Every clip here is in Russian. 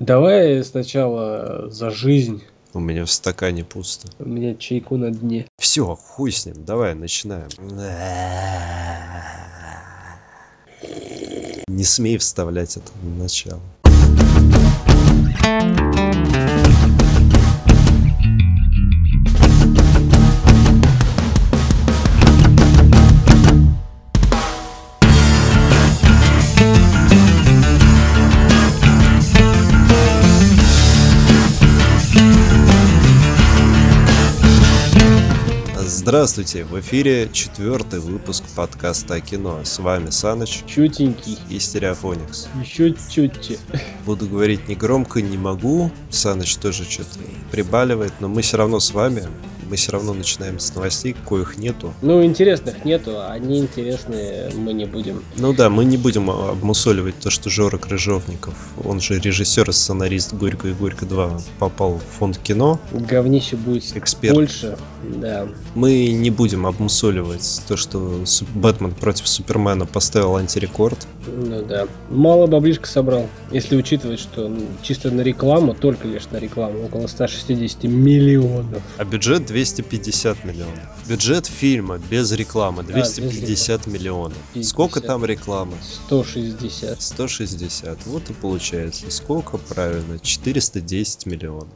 Давай сначала за жизнь. У меня в стакане пусто. У меня чайку на дне. Все, хуй с ним, давай, начинаем. Не смей вставлять это на начало. Здравствуйте, в эфире четвертый выпуск подкаста о кино. С вами Саныч Чутенький. и Стереофоникс. Еще чуть-чуть. Буду говорить не громко, не могу. Саныч тоже что-то прибаливает, но мы все равно с вами. Мы все равно начинаем с новостей, коих нету. Ну, интересных нету, а неинтересные мы не будем. Ну да, мы не будем обмусоливать то, что Жора Крыжовников, он же режиссер и сценарист «Горько и Горько 2» попал в фонд кино. Говнище будет Эксперт. больше. Да. Мы не будем обмусоливать то, что Бэтмен против Супермена поставил антирекорд. Ну да. Мало баблишка собрал. Если учитывать, что чисто на рекламу, только лишь на рекламу, около 160 миллионов. А бюджет 250 миллионов. Бюджет фильма без рекламы без 250 миллионов. 50. Сколько там рекламы? 160. 160. Вот и получается. Сколько правильно? 410 миллионов.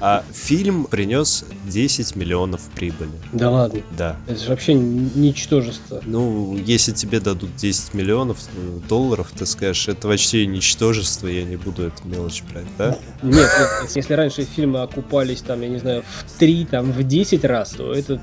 А фильм принес 10 миллионов прибыли. Да ладно. Да. Это же вообще ничтожество. Ну, если тебе дадут 10 миллионов э, долларов, ты скажешь, это вообще ничтожество, я не буду эту мелочь брать, да? Нет, нет, если раньше фильмы окупались там, я не знаю, в 3, там, в 10 раз, то этот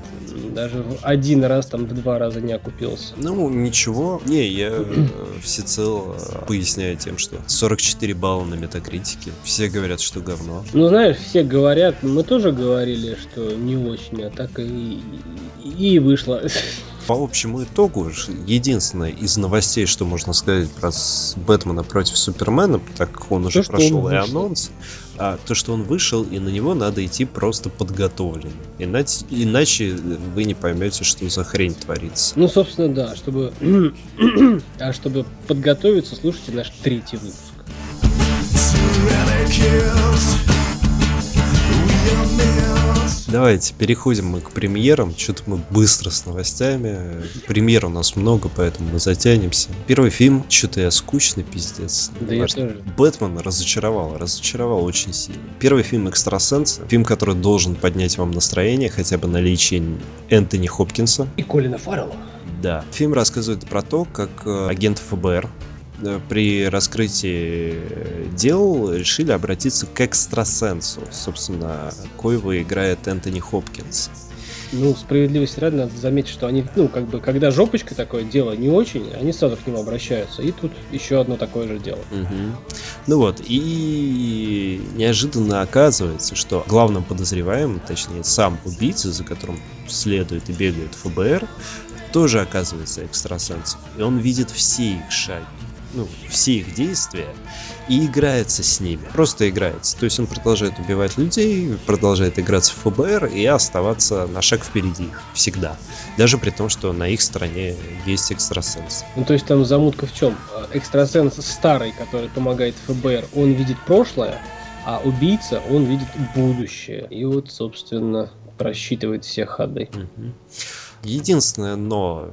даже в один раз, там, в два раза не окупился. Ну, ничего. Не, я э, всецело э, поясняю тем, что 44 балла на метакритике. Все говорят, что говно. Ну, знаешь, все говорят, мы тоже говорили, что не очень, а так и, и вышло. По общему итогу, единственное из новостей, что можно сказать про Бэтмена против Супермена, так как он уже что он прошел и анонс, а, то, что он вышел, и на него надо идти просто подготовленным. Иначе, иначе вы не поймете, что за хрень творится. Ну, собственно, да, чтобы... а чтобы подготовиться, слушайте наш третий выпуск. Давайте переходим мы к премьерам. Что-то мы быстро с новостями. Премьер у нас много, поэтому мы затянемся. Первый фильм, что-то я скучный, пиздец. Да я тоже. Бэтмен разочаровал, разочаровал очень сильно. Первый фильм «Экстрасенсы», фильм, который должен поднять вам настроение, хотя бы наличие Энтони Хопкинса. И Колина Фаррелла. Да. Фильм рассказывает про то, как э, агент ФБР при раскрытии э, дел решили обратиться к экстрасенсу, собственно, коего играет Энтони Хопкинс. Ну, справедливости ради, надо заметить, что они, ну, как бы, когда жопочка такое дело не очень, они сразу к нему обращаются. И тут еще одно такое же дело. Мгм. Ну вот, и неожиданно оказывается, что главным подозреваемым, точнее сам убийца, за которым следует и бегает ФБР, тоже оказывается экстрасенсом. И он видит все их шаги, ну, все их действия и играется с ними. Просто играется. То есть он продолжает убивать людей, продолжает играться в ФБР и оставаться на шаг впереди их всегда. Даже при том, что на их стороне есть экстрасенс. Ну, то есть там замутка в чем? Экстрасенс старый, который помогает ФБР, он видит прошлое, а убийца, он видит будущее. И вот, собственно, просчитывает все ходы. Мгм. Единственное, но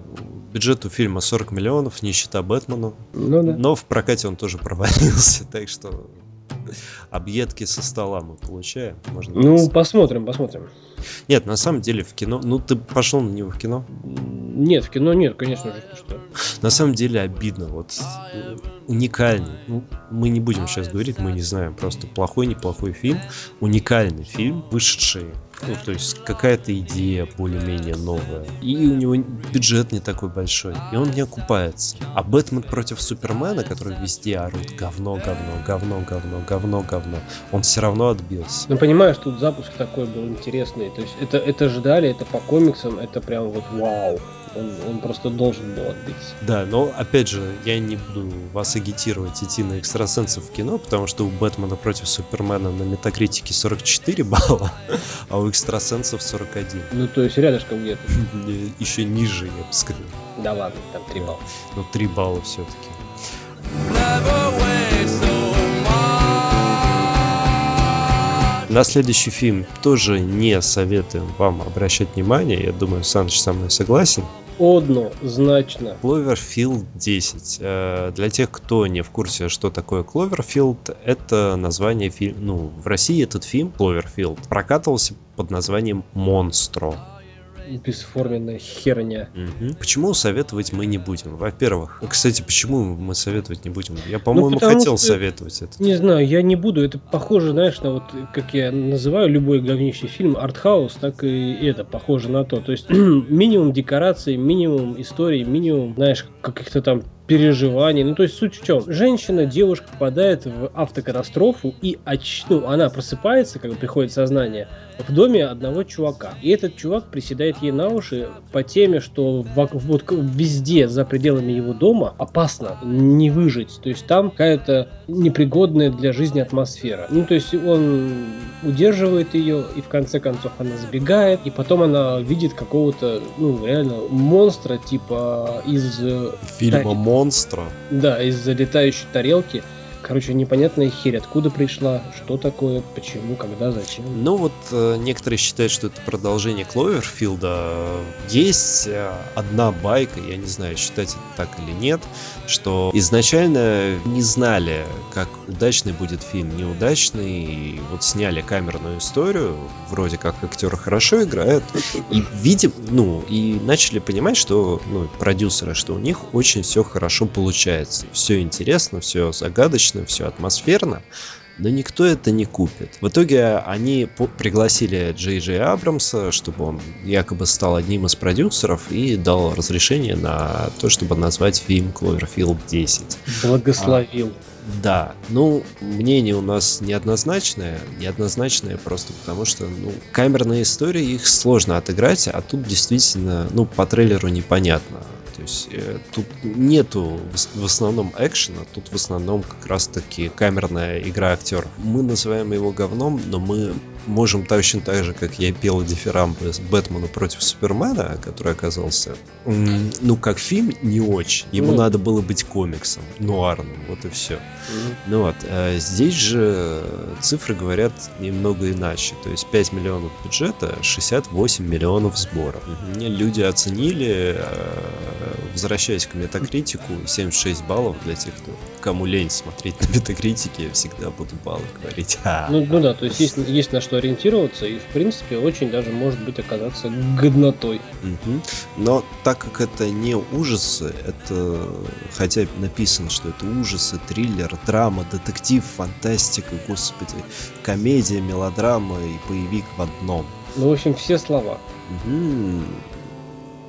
бюджет у фильма 40 миллионов, не счета Бэтмену. Ну да. Но в прокате он тоже провалился, так что объедки со стола мы получаем. Можно Ну, сказать. посмотрим, посмотрим. Нет, на самом деле в кино... Ну, ты пошел на него в кино? Нет, в кино нет, конечно же, что. На самом деле обидно, вот уникальный. Ну, мы не будем сейчас говорить, мы не знаем, просто плохой, неплохой фильм, уникальный фильм, вышедший, ну, то есть какая-то идея более-менее новая. И у него бюджет не такой большой, и он не окупается. А Бэтмен против Супермена, который везде орут говно, говно, говно, говно, говно, говно, он все равно отбился. Ну, понимаешь, тут запуск такой был интересный. То есть это, это ждали, это по комиксам, это прям вот вау. Он, он просто должен был отбиться. Да, но опять же, я не буду вас агитировать идти на экстрасенсов в кино, потому что у Бэтмена против Супермена на метакритике 44 балла, а у экстрасенсов 41. Ну, то есть рядышком где-то. Еще ниже, я бы сказал. Да ладно, там три балла. Ну, 3 балла все-таки. На следующий фильм тоже не советуем вам обращать внимание. Я думаю, Саныч со мной согласен. Однозначно. Cloverfield 10. Э, для тех, кто не в курсе, что такое Cloverfield, это название фильма. Ну, в России этот фильм Cloverfield прокатывался под названием Монстро бесформенная херня. Угу. Почему советовать мы не будем? Во-первых, кстати, почему мы советовать не будим? Я, по-моему, ну, хотел что, советовать это. Не знаю, я не буду. Это похоже, знаешь, на вот, как я называю любой говнищий фильм, артхаус, так и это похоже на то. То есть минимум декораций, минимум истории, минимум, знаешь, каких-то там переживаний. Ну, то есть суть в чем? Женщина, девушка попадает в автокатастрофу и оч... ну, она просыпается, когда приходит сознание, в доме одного чувака. И этот чувак приседает ей на уши по теме, что в... вот везде за пределами его дома опасно не выжить. То есть там какая-то непригодная для жизни атмосфера. Ну, то есть он удерживает ее, и в конце концов она забегает, и потом она видит какого-то, ну, реально монстра, типа из... Фильма монстра. Да, из залетающей тарелки. Короче, непонятная херь, откуда пришла, что такое, почему, когда, зачем. Ну вот э, некоторые считают, что это продолжение Кловерфилда. Есть э, одна байка, я не знаю, считать это так или нет, что изначально не знали, как удачный будет фильм, неудачный, и вот сняли камерную историю, вроде как актеры хорошо играют, и видим, ну, и начали понимать, что, ну, продюсеры, что у них очень все хорошо получается, все интересно, все загадочно, динамично, все атмосферно, но никто это не купит. В итоге они пригласили Джей Джей Абрамса, чтобы он якобы стал одним из продюсеров и дал разрешение на то, чтобы назвать фильм Cloverfield 10. Благословил. А, да, ну, мнение у нас неоднозначное, неоднозначное просто потому, что, ну, камерные истории, их сложно отыграть, а тут действительно, ну, по трейлеру непонятно, есть э, тут нету в основном экшена, тут в основном как раз таки камерная игра актеров. Мы называем его говном, но мы можем точно так же, как я пел дифирамбы с Бэтмена против Супермена, который оказался, ну, как фильм, не очень. Ему mm. надо было быть комиксом, нуарным, вот и все. Mm. Ну вот, а здесь же цифры говорят немного иначе. То есть 5 миллионов бюджета, 68 миллионов сборов. Мне люди оценили, э, возвращаясь к метакритику, 76 баллов для тех, кто кому лень смотреть на метакритике, я всегда буду баллы говорить. Ну, ну да, то есть есть, есть на что ориентироваться, и в принципе очень даже может быть оказаться годнотой. Угу. Но так как это не ужасы, это хотя написано, что это ужасы, триллер, драма, детектив, фантастика, господи, комедия, мелодрама и боевик в одном. Ну, в общем, все слова. Угу.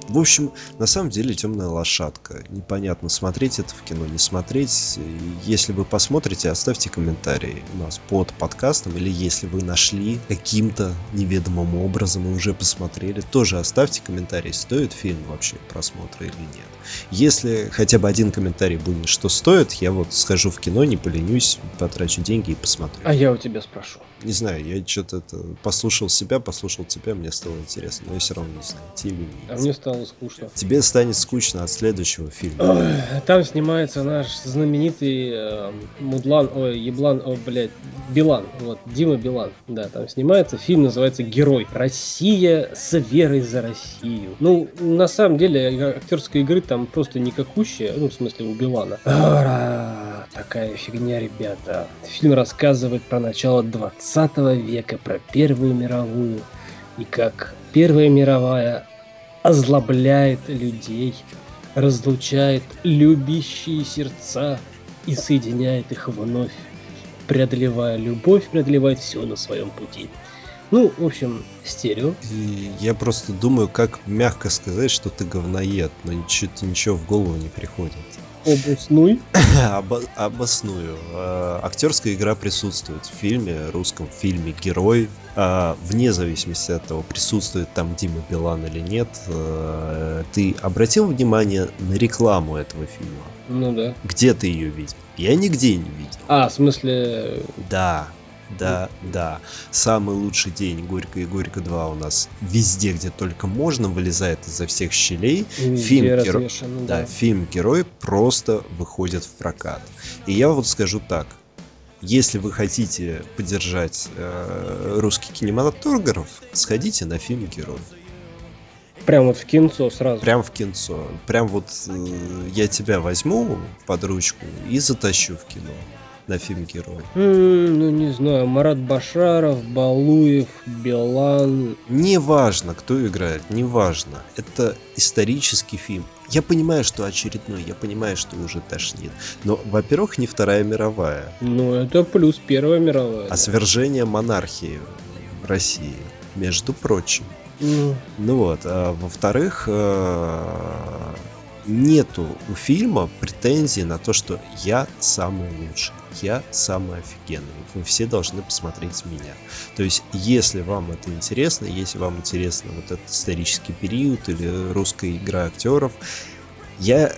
В общем, на самом деле темная лошадка. Непонятно, смотреть это в кино, не смотреть. Если вы посмотрите, оставьте комментарии у нас под подкастом. Или если вы нашли каким-то неведомым образом и уже посмотрели, тоже оставьте комментарий, стоит фильм вообще просмотра или нет. Если хотя бы один комментарий будет, что стоит, я вот схожу в кино, не поленюсь, потрачу деньги и посмотрю. А я у тебя спрошу. Не знаю, я что-то послушал себя, послушал тебя, мне стало интересно, но я все равно не знаю, тебе А мне стало скучно. Тебе станет скучно от следующего фильма. Там снимается наш знаменитый э, Мудлан, ой, Еблан, о, блядь, Билан, вот, Дима Билан, да, там снимается, фильм называется «Герой». Россия с верой за Россию. Ну, на самом деле, актерской игры там просто никакущая, ну, в смысле, у Билана. Ара, такая фигня, ребята. Фильм рассказывает про начало 20 века, про Первую мировую, и как Первая мировая озлобляет людей, разлучает любящие сердца и соединяет их вновь, преодолевая любовь, преодолевает все на своем пути. Ну, в общем, стерео. И я просто думаю, как мягко сказать, что ты говноед, но ничего, ничего в голову не приходит. Обоснуй. Обо обосную. Э, актерская игра присутствует в фильме, русском фильме «Герой». Э, вне зависимости от того, присутствует там Дима Билан или нет, э, ты обратил внимание на рекламу этого фильма? Ну да. Где ты ее видел? Я нигде не видел. А, в смысле... Да, да, да. Самый лучший день Горько и Горько 2 у нас везде, где только можно, вылезает изо всех щелей. фильм, Геро... да. да, фильм Герой просто выходит в прокат. И я вот скажу так. если вы хотите поддержать э, русский кинематограф, сходите на фильм «Герой». Прям вот в кинцо сразу. Прям в кинцо. Прям вот э, я тебя возьму под ручку и затащу в кино на фильм «Герой». М, ну, не знаю, Марат Башаров, Балуев, Билан. Неважно, кто играет, неважно. Это исторический фильм. Я понимаю, что очередной, я понимаю, что уже тошнит. Но, во-первых, не Вторая мировая, Ну, это плюс Первая мировая. а свержение монархии в России, между прочим. Ну, Ну вот, а во-вторых, э, нету у фильма претензий на то, что я самый лучший, я самый офигенный, вы все должны посмотреть меня. То есть, если вам это интересно, если вам интересно вот этот исторический период или русская игра актеров, я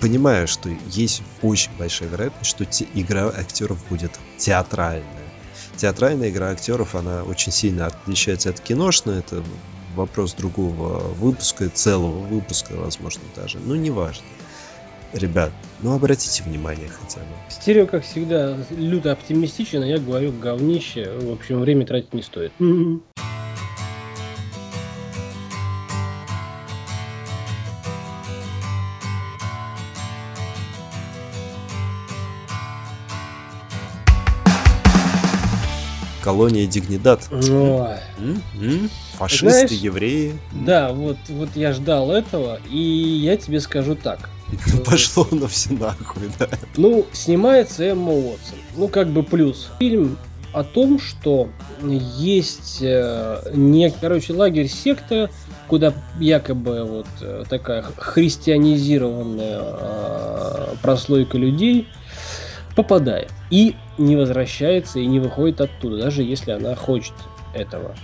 понимаю, что есть очень большая вероятность, что те- игра актеров будет театральная. Театральная игра актеров, она очень сильно отличается от киношной, это вопрос другого выпуска, целого выпуска, возможно, даже. Ну, неважно. Ребят, ну обратите внимание хотя бы. Стерео, как всегда, люто оптимистичен, а я говорю говнище. В общем, время тратить не стоит. Колония Дигнидат. Фашисты, Знаешь, евреи. Да, вот, вот я ждал этого, и я тебе скажу так. Ну, Пошло оно все нахуй, да. Ну, снимается Эмма Уотсон. Ну, как бы плюс. Фильм о том, что есть э, не, короче, лагерь секта, куда якобы вот э, такая христианизированная э, прослойка людей попадает и не возвращается и не выходит оттуда, даже если она хочет этого.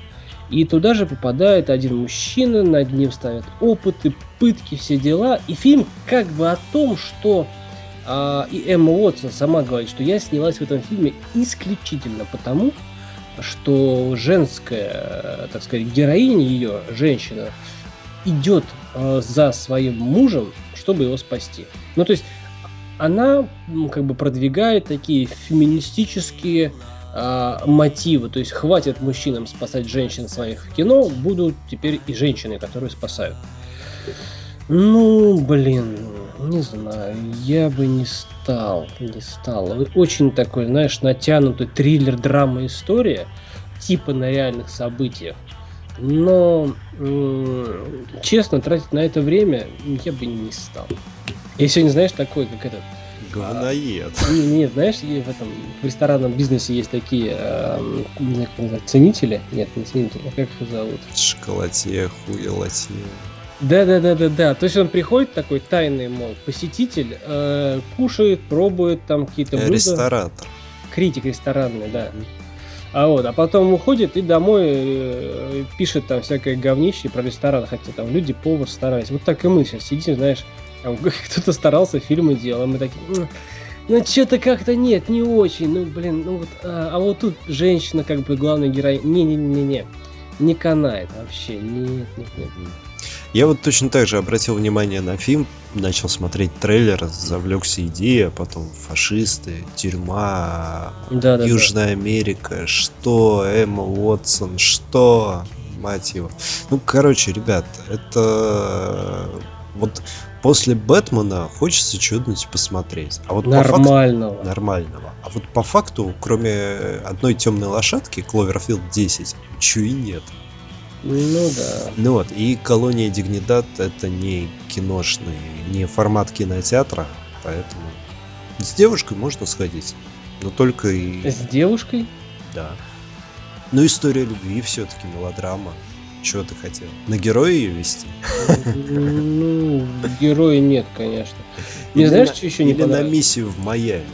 И туда же попадает один мужчина, над ним ставят опыты, пытки, все дела. И фильм как бы о том, что а, и Эмма Уотсон сама говорит, что я снялась в этом фильме исключительно потому, что женская, так сказать, героиня ее, женщина, идет э, за своим мужем, чтобы его спасти. Ну, то есть она как бы продвигает такие феминистические а, мотивы. То есть хватит мужчинам спасать женщин своих в кино, будут теперь и женщины, которые спасают. Ну, блин, не знаю, я бы не стал, не стал. Очень такой, знаешь, натянутый триллер, драма, история, типа на реальных событиях. Но, честно, тратить на это время я бы не стал. Я сегодня, знаешь, такой, как этот, Говноед. не, не, знаешь, в этом в ресторанном бизнесе есть такие эм, не знаю, как называют, ценители? Нет, не ценители, а как их зовут? Шоколатье, хуелоте. Да, да, да, да, да. То есть он приходит такой тайный, мол, посетитель, э, кушает, пробует там какие-то блюда. Ресторатор. Критик ресторанный, да. А вот, а потом уходит и домой э, пишет там всякое говнище про ресторан, хотя там люди повар старались. Вот так и мы сейчас сидим, знаешь, там кто-то старался, фильмы делал, а мы такие, «М, ну что-то как-то нет, не очень, ну блин, ну вот, а, а вот тут женщина как бы главная героиня, не-не-не-не, не канает вообще, нет, нет, нет. Я вот точно так же обратил внимание на фильм, начал смотреть трейлер, завлекся идеей, а потом фашисты, тюрьма, Да-да-да. Южная Америка, что, Эмма Уотсон, что, мать его. Ну, короче, ребят, это вот после Бэтмена хочется что-нибудь посмотреть. А вот по факту Нормального. нормального. А вот по факту, кроме одной темной лошадки, Кловерфилд 10, ничего и нет. Ну да. Ну вот, и колония Дигнидат это не киношный, не формат кинотеатра, поэтому с девушкой можно сходить, но только и... С девушкой? Да. Ну, история любви все-таки, мелодрама. Чего ты хотел? На героя ее вести? Ну, героя нет, конечно. Или знаешь, на- что еще не Или на миссию в Майами?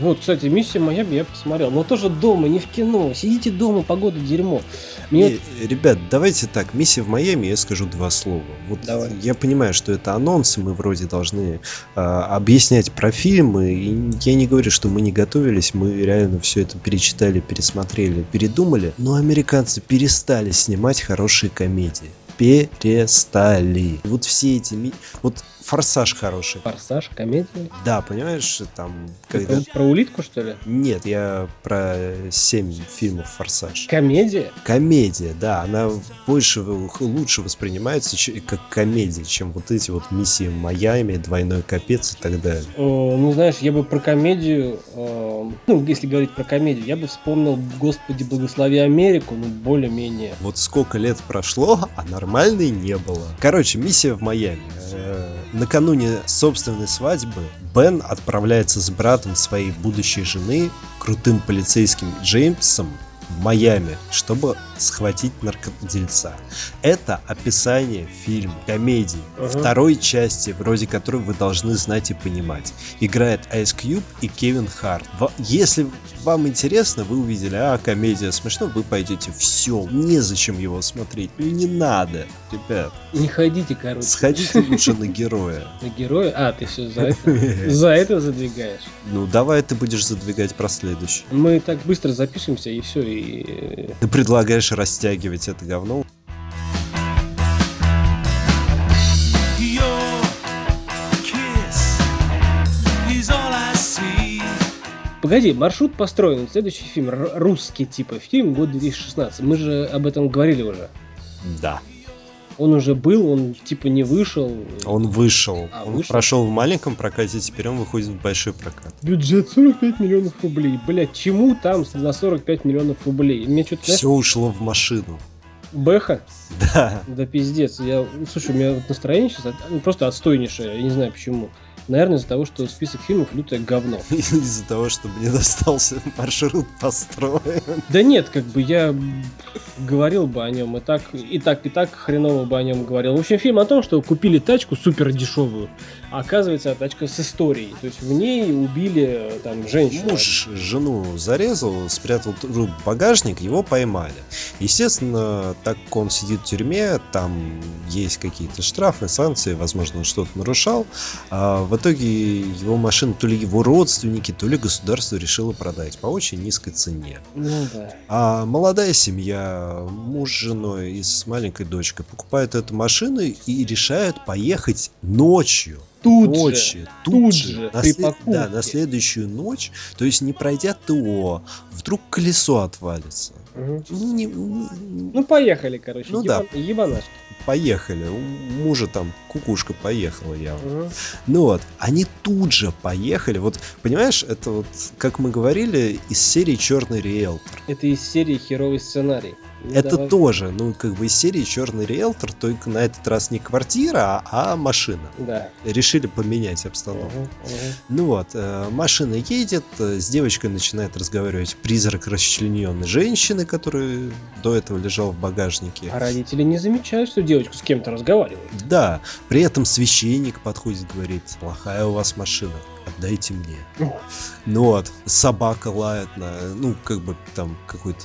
Вот, кстати, миссия Майами я посмотрел. Но тоже дома, не в кино. Сидите дома, погода дерьмо. Мне Не, ребят, давайте так, миссия в Майами, я скажу два слова. Вот Давай. я понимаю, что это анонсы, мы вроде должны а, объяснять про фильмы. И я не говорю, что мы не готовились, мы реально все это перечитали, пересмотрели, передумали. Но американцы перестали снимать хорошие комедии. Перестали. Вот все эти... ми- Вот Форсаж хороший. Форсаж, комедия? Да, понимаешь, там... Это Когда... про улитку, что ли? Нет, я про 7 фильмов Форсаж. Комедия? Комедия, да, она больше, лучше воспринимается как комедия, чем вот эти вот миссии в Майами, двойной капец и так далее. О, ну, знаешь, я бы про комедию, э, ну, если говорить про комедию, я бы вспомнил «Господи, благослови Америку», ну, более-менее. Вот сколько лет прошло, а нормальной не было. Короче, миссия в Майами. Э, Накануне собственной свадьбы Бен отправляется с братом своей будущей жены, крутым полицейским Джеймсом, в Майами, чтобы схватить наркодельца. Это описание фильма, комедии, Ага. второй части, вроде которой вы должны знать и понимать. Играет Ice Cube и Кевин Харт. Если вам интересно, вы увидели, а, комедия смешно, вы пойдете, все, незачем его смотреть, ну не надо, ребят. Не ходите, короче. Сходите лучше на героя. На героя? А, ты все за это? За это задвигаешь. Ну, давай ты будешь задвигать про следующий. Мы так быстро запишемся, и все, и... э, Ты предлагаешь растягивать это говно? Погоди, маршрут построен. Следующий фильм, русский типа фильм, год 2016. Мы же об этом говорили уже. Да. Он уже был, он типа не вышел. Он вышел. А, он вышел? прошел в маленьком прокате, теперь он выходит в большой прокат. Бюджет 45 миллионов рублей. Блять, чему там на 45 миллионов рублей? Мне что-то, Все ушло в машину. Бэха? Да. Да пиздец. Я, слушай, у меня вот настроение сейчас ну, просто отстойнейшее. Я не знаю почему. Наверное, из-за того, что список фильмов лютое говно. Из-за того, что мне достался маршрут построен. Да нет, как бы я говорил бы о нем и так, и так, и так хреново бы о нем говорил. В общем, фильм о том, что купили тачку супер дешевую, оказывается тачка с историей. То есть в ней убили э, там женщину. Муж жену зарезал, спрятал труп в багажник, его поймали. Естественно, так как он сидит в тюрьме, там есть какие-то штрафы, санкции, возможно, он что-то нарушал. А в итоге его машину то ли его родственники, то ли государство решило продать по очень низкой цене. Ну да. А молодая семья, муж с женой и с маленькой дочкой покупают эту машину и решают поехать ночью. Тут же. ночи, тут, тут же, же, на, при след- да, на покупке. следующую ночь, то есть не пройдя ТО, вдруг колесо отвалится. Мгм. Ну, не- не- Ну поехали, короче. Ну да. Ебан- ебанашки. поехали, у мужа там кукушка поехала явно. Мгм. Ну вот, они тут же поехали, вот, понимаешь, это вот, как мы говорили, из серии «Черный риэлтор». Это из серии херовый сценарий. Ну, Это давай. тоже, ну, как бы из серии «Черный риэлтор», только на этот раз не квартира, а, машина. Да. Решили поменять обстановку. Мгм, мгм. Ну вот, э, машина едет, э, с девочкой начинает разговаривать призрак расчлененной женщины, которая до этого лежал в багажнике. А родители не замечают, что девочка с кем-то разговаривает. Да, при этом священник подходит, говорит, плохая у вас машина, отдайте мне. Ну. Вот, собака лает на, ну, как бы там какой-то...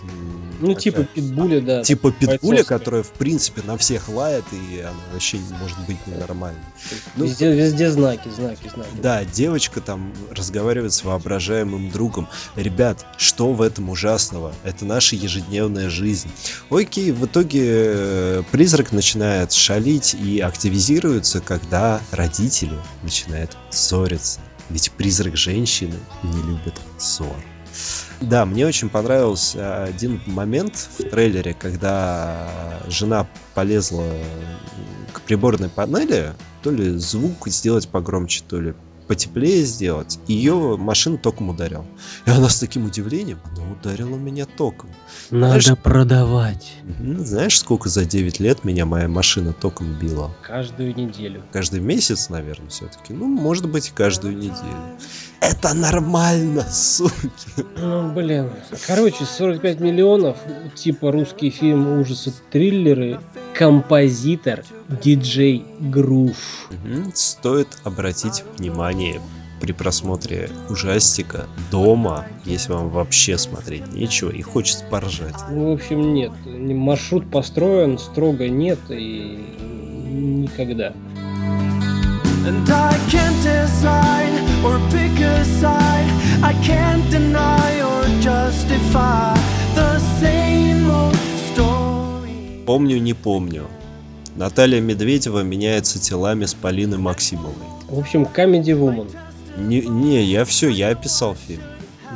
Ну, такая- типа питбуля, да. Типа питбуля, которая, в принципе, на всех лает, и она вообще не может быть ненормальной. ну, везде, везде знаки, знаки, знаки. Да, девочка там разговаривает с воображаемым другом. Ребят, что в этом ужасного? Это наша ежедневная жизнь. Окей, в итоге э, призрак начинает шалить и активизируется, когда родители начинают ссориться. Ведь призрак женщины не любит ссор. Да, мне очень понравился один момент в трейлере, когда жена полезла к приборной панели, то ли звук сделать погромче, то ли потеплее сделать. Ее машина током ударил. И она с таким удивлением, она ударила меня током. Надо Знаешь- продавать. Знаешь, сколько за 9 лет меня моя машина током била? каждую неделю. Каждый месяц, наверное, все-таки. Ну, может быть, каждую неделю. Это нормально, суки. Ну, блин. Короче, 45 миллионов, типа русский фильм ужасы, триллеры, композитор, диджей Грув. Стоит обратить внимание при просмотре ужастика дома, если вам вообще смотреть нечего и хочется поржать. Ну, в общем, нет. Маршрут построен, строго нет и никогда. And I can't decide or pick a side. I can't deny or justify the same old story. Помню, не помню. Наталья Медведева меняется телами с Полиной Максимовой. В общем, Comedy Woman. Не, не я все, я описал фильм.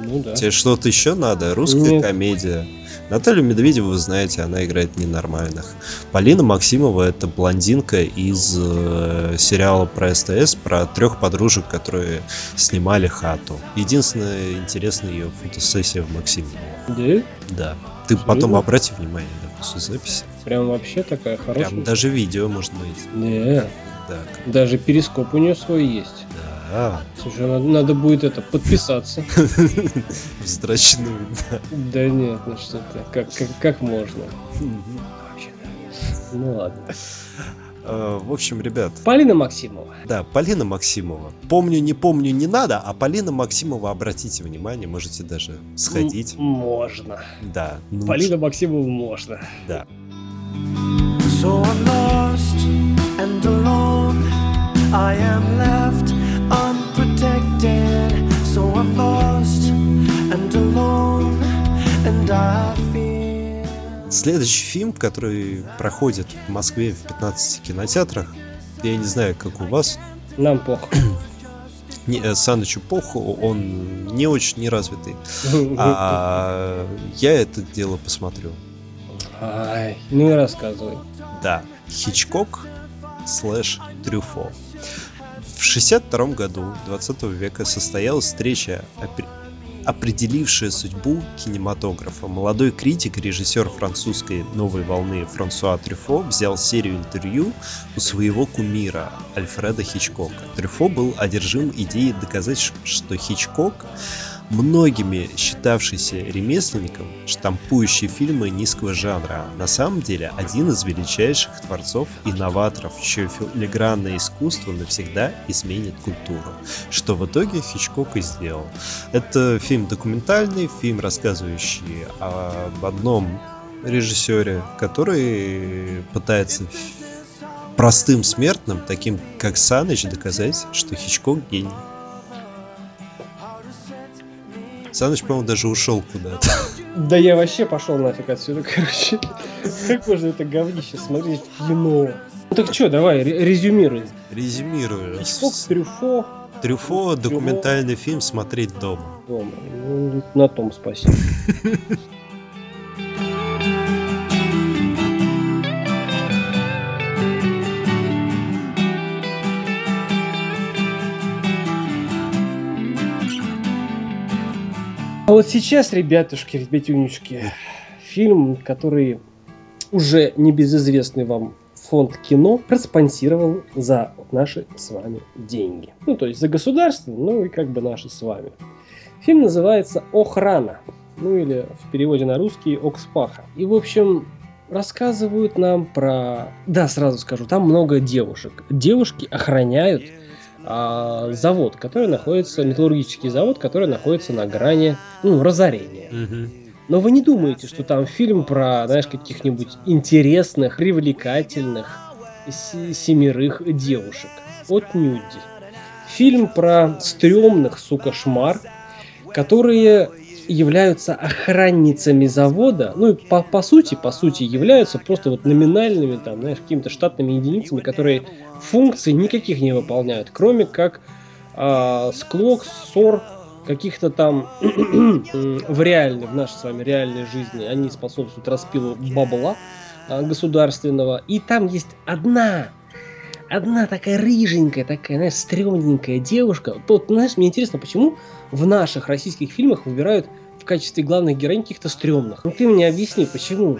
Ну да. Тебе что-то еще надо? Русская Нет. комедия. Наталью Медведеву, вы знаете, она играет ненормальных. Полина Максимова это блондинка из э, сериала про СТС про трех подружек, которые снимали хату. Единственная интересная ее фотосессия в Максимове. Да? Да. Ты потом Серьезно? обрати внимание на после записи. Прям вообще такая хорошая. Прям даже видео может быть. Не, Да. даже перископ у нее свой есть. Да. Слушай, надо, надо будет это подписаться. Вздрачную, да. Да нет, ну что ты, как, как, как можно? Ну ладно. Э, В общем, ребят, Полина Максимова. Да, Полина Максимова. Помню, не помню, не надо, а Полина Максимова, обратите внимание, можете даже сходить. М- Можно. Да. ну, Полина Максимова можно. Да. So I'm lost and alone. I am left unprotected. So I'm lost and alone. And I feel. Следующий фильм, который проходит в Москве в 15 кинотеатрах, я не знаю, как у вас, Нам плохо. не, э, Санычу поху, он не очень неразвитый. А я это дело посмотрю. Ай, ну и рассказывай. Да, Хичкок слэш Трюфо. В 62 году 20 века состоялась встреча, опре- определившая судьбу кинематографа. Молодой критик режиссер французской новой волны Франсуа Трюфо взял серию интервью у своего кумира Альфреда Хичкока. Трюфо был одержим идеей доказать, что Хичкок многими считавшийся ремесленником, штампующий фильмы низкого жанра, на самом деле один из величайших творцов и новаторов, чье филигранное искусство навсегда изменит культуру, что в итоге Хичкок и сделал. Это фильм документальный, фильм, рассказывающий об одном режиссере, который пытается простым смертным, таким как Саныч, доказать, что Хичкок гений. Саныч, по-моему, даже ушел куда-то. Да я вообще пошел нафиг отсюда, короче. Как можно это говнище смотреть в кино? Ну так что, давай, ре- резюмируй. Резюмирую. Хичкок, Трюфо, Трюфо документальный фильм смотреть дома. дома. Ну, на том спасибо. вот сейчас, ребятушки, ребятюнечки, фильм, который уже небезызвестный вам фонд кино проспонсировал за наши с вами деньги. Ну, то есть за государственные, ну и как бы наши с вами. Фильм называется «Охрана», ну или в переводе на русский «Окспаха». И, в общем, рассказывают нам про... Да, сразу скажу, там много девушек. Девушки охраняют а, завод, который находится, металлургический завод, который находится на грани ну, разорения. Но вы не думаете, что там фильм про, знаешь, каких-нибудь интересных, привлекательных се- семерых девушек. Отнюдь. Фильм про стрёмных, сука, шмар, которые являются охранницами завода, ну и по, по сути, по сути, являются просто вот номинальными, там, знаешь, какими-то штатными единицами, которые функций никаких не выполняют, кроме как а, склок, ссор, каких-то там в реальной, в нашей с вами реальной жизни они способствуют распилу бабла а, государственного. И там есть одна, одна такая рыженькая, такая, знаешь, стрёмненькая девушка. Вот, знаешь, мне интересно, почему в наших российских фильмах выбирают в качестве главных героинь каких-то стрёмных. Ну ты мне объясни, почему?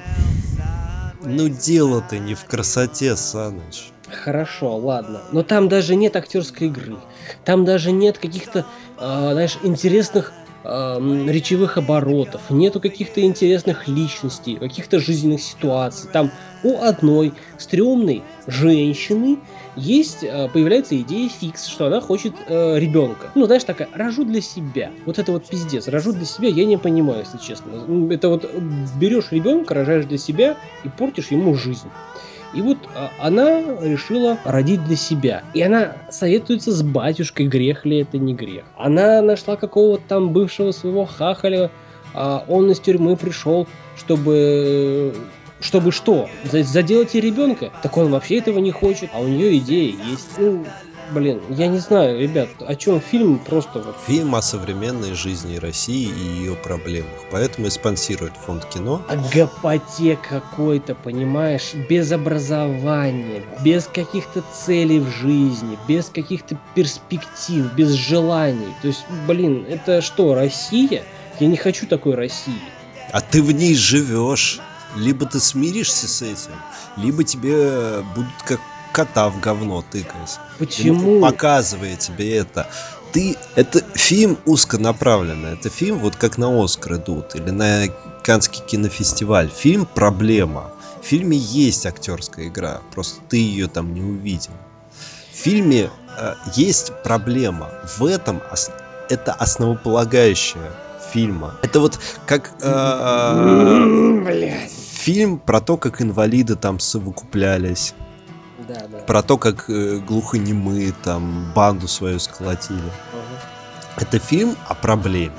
Ну дело-то не в красоте, Саныч. Хорошо, ладно. Но там даже нет актерской игры. Там даже нет каких-то, а, знаешь, интересных м, речевых оборотов. Нету каких-то интересных личностей, каких-то жизненных ситуаций. Там у одной стрёмной женщины есть, а, появляется идея фикс, что она хочет э, ребенка. Ну, знаешь, такая, рожу для себя. Вот это вот пиздец. Рожу для себя, я не понимаю, если честно. Это вот берешь ребенка, рожаешь для себя и портишь ему жизнь. И вот а, она решила родить для себя. И она советуется с батюшкой, грех ли это не грех. Она нашла какого-то там бывшего своего хахаля. а, Он из тюрьмы пришел, чтобы чтобы что? За- Заделать ей ребенка? Так он вообще этого не хочет, а у нее идея есть. Ну, блин, я не знаю, ребят, о чем фильм просто вот. Фильм о современной жизни России и ее проблемах. Поэтому и спонсирует фонд кино. А гопоте какой-то, понимаешь, без образования, без каких-то целей в жизни, без каких-то перспектив, без желаний. То есть, блин, это что, Россия? Я не хочу такой России. А ты в ней живешь. Либо ты смиришься с этим, либо тебе будут как кота в говно тыкать. Почему? Показывая тебе это. Ты, это фильм узконаправленный. Это фильм вот как на Оскар идут или на Каннский кинофестиваль. Фильм «Проблема». В фильме есть актерская игра, просто ты ее там не увидел. В фильме э, есть проблема. В этом ос- это основополагающее фильма. Это вот как э, Блять. фильм про то, как инвалиды там совокуплялись, Да, да. про то, как э, глухонемые там банду свою сколотили. Ага. Это фильм о проблеме.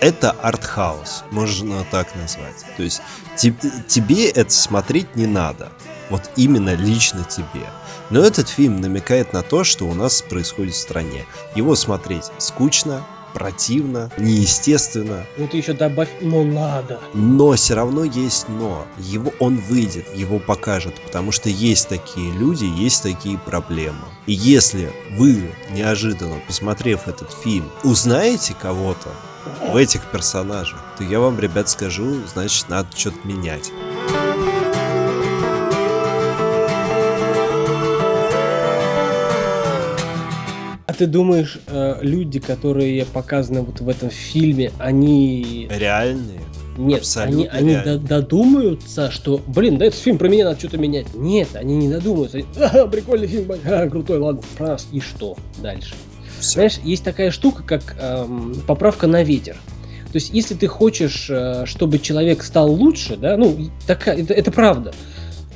Это артхаус, можно так назвать. То есть теб- тебе это смотреть не надо. Вот именно лично тебе. Но этот фильм намекает на то, что у нас происходит в стране. Его смотреть скучно, противно, неестественно. Ну ты еще добавь, ну надо. Но все равно есть но. Его, он выйдет, его покажут, потому что есть такие люди, есть такие проблемы. И если вы, неожиданно посмотрев этот фильм, узнаете кого-то в этих персонажах, то я вам, ребят, скажу, значит, надо что-то менять. Ты думаешь, э, люди, которые показаны вот в этом фильме, они Реальные. Нет, Абсолютно они, они реально. до- додумаются, что, блин, да этот фильм про меня надо что-то менять. Нет, они не додумаются. Они, «Ага, прикольный фильм, ага, крутой, ладно, про нас. И что дальше? Всё. Знаешь, есть такая штука, как эм, поправка на ветер. То есть, если ты хочешь, э, чтобы человек стал лучше, да, ну, такая, это, это правда,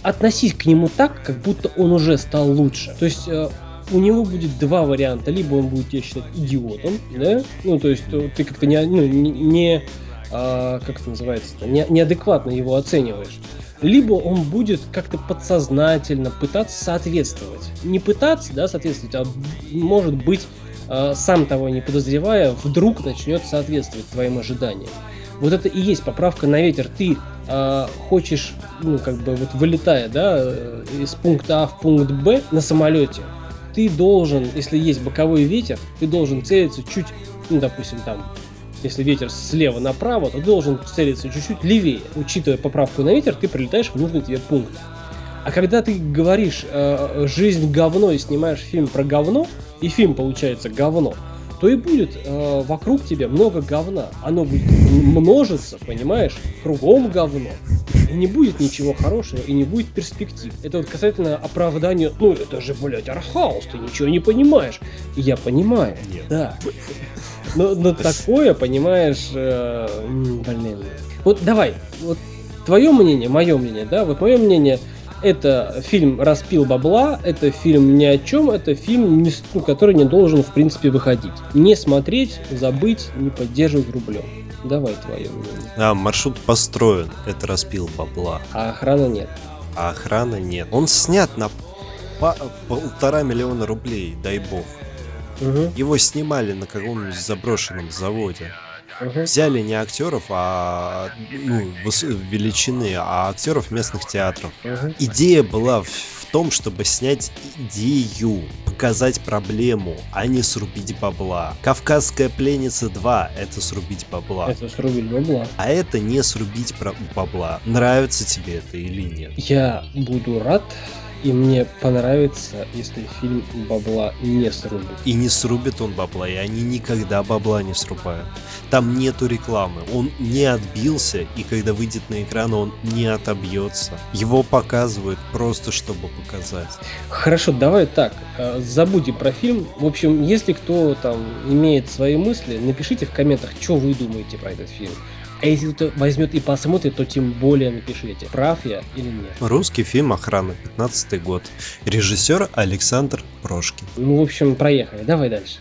относись к нему так, как будто он уже стал лучше. То есть, э, у него будет два варианта. Либо он будет тебя считать идиотом, да, ну, то есть, э, ты как-то не, ну, не, а, как это называется, не, неадекватно его оцениваешь. Либо он будет как-то подсознательно пытаться соответствовать. Не пытаться, да, соответствовать, а может быть, а, сам того не подозревая, вдруг начнет соответствовать твоим ожиданиям. Вот это и есть поправка на ветер. Ты а, хочешь, ну, как бы вот вылетая, да, э, из пункта А в пункт Б на самолете, ты должен, если есть боковой ветер, ты должен целиться чуть, ну, допустим, там, если ветер слева направо, то ты должен целиться чуть-чуть левее. Учитывая поправку на ветер, ты прилетаешь в нужный тебе пункт. А когда ты говоришь э, «жизнь говно» и снимаешь фильм про говно, и фильм получается говно, то и будет э, вокруг тебя много говна. Оно будет множиться, понимаешь, кругом говно. И не будет ничего хорошего, и не будет перспектив. Это вот касательно оправдания, ну это же, блядь, архаус, ты ничего не понимаешь. И я понимаю, Нет. да. Но, но такое, понимаешь, э, блин. Вот давай, вот твое мнение, мое мнение, да, вот мое мнение, это фильм «Распил бабла», это фильм ни о чем, это фильм, ну, который не должен, в принципе, выходить. Не смотреть, забыть, не поддерживать рублем. Давай твое мнение. А, маршрут построен, это распил бабла. А охраны нет. А охраны нет. Он снят на по- полтора миллиона рублей, дай бог. Мгм, Его снимали на каком-нибудь заброшенном заводе. Взяли не актеров, а ну, величины, а актеров местных театров. Идея была в, том, чтобы снять идею, показать проблему, а не срубить бабла. Кавказская пленница 2 это срубить бабла. Это срубили бабла. А это не срубить бабла. Нравится тебе это или нет? Я буду рад, и мне понравится, если фильм бабла не срубит. И не срубит он бабла, и они никогда бабла не срубают. Там нету рекламы, он не отбился, и когда выйдет на экран, он не отобьется. Его показывают просто, чтобы показать. Хорошо, давай так, э, забудем про фильм. В общем, если кто там имеет свои мысли, напишите в комментах, что вы думаете про этот фильм. А если кто возьмет и посмотрит, то тем более напишите, прав я или нет. Русский фильм «Охрана», 15 год. Режиссер Александр Прошкин. Ну, в общем, проехали. Давай дальше.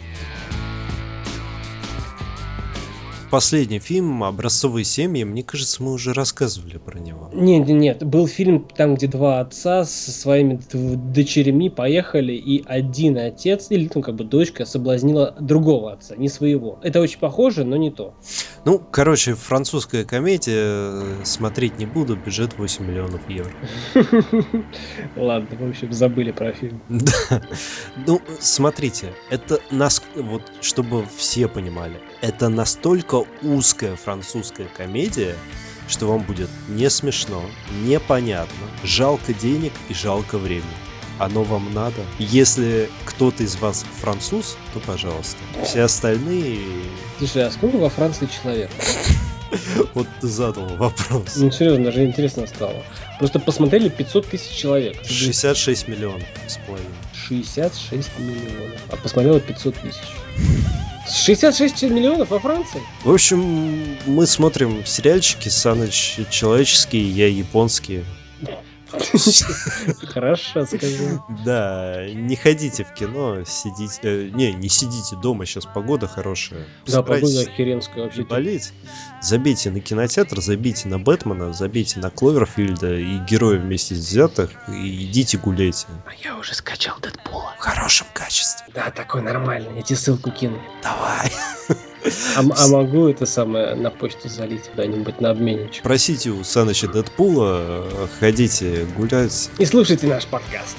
Последний фильм «Образцовые семьи», мне кажется, мы уже рассказывали про него. Нет, нет, нет, был фильм там, где два отца со своими д- дочерьми поехали, и один отец, или ну как бы дочка, соблазнила другого отца, не своего. Это очень похоже, но не то. Ну, короче, французская комедия, э, смотреть не буду, бюджет 8 миллионов евро. Ладно, в общем, забыли про фильм. Да. Ну, смотрите, это нас, вот, чтобы все понимали, это настолько узкая французская комедия, что вам будет не смешно, непонятно, жалко денег и жалко времени. Оно вам надо. Если кто-то из вас француз, то пожалуйста. Все остальные... Слушай, а сколько во Франции человек? Вот ты задал вопрос. Ну, серьезно, даже интересно стало. Просто посмотрели 500 тысяч человек. 66 миллионов половиной. 66 миллионов. А посмотрело 500 тысяч. 66 миллионов во Франции? В общем, мы смотрим сериальчики, Саныч человеческие, я японские. Хорошо сказал. Да, не ходите в кино, сидите... э, не, не сидите дома, сейчас погода хорошая. Да, погода не вообще. болеть. Забейте на кинотеатр, забейте на Бэтмена, забейте на Кловерфильда и героев вместе взятых, и идите гуляйте. А я уже скачал Дэдпула. В хорошем качестве. Да, такой нормальный. Я тебе ссылку кину. Давай. А, а могу это самое на почту залить куда-нибудь на обменничек? Просите у Саныча Дэдпула, ходите гулять И слушайте наш подкаст.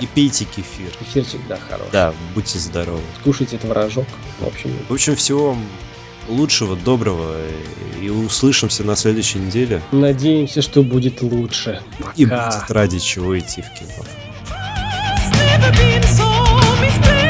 и пейте кефир. Эфирчик, да, хороший. Да, будьте здоровы. Кушайте творожок. В общем, В общем, всего вам лучшего, доброго, и услышимся на следующей неделе. надеемся, что будет лучше. И Пока. будет ради чего идти в кино. never been so misplaced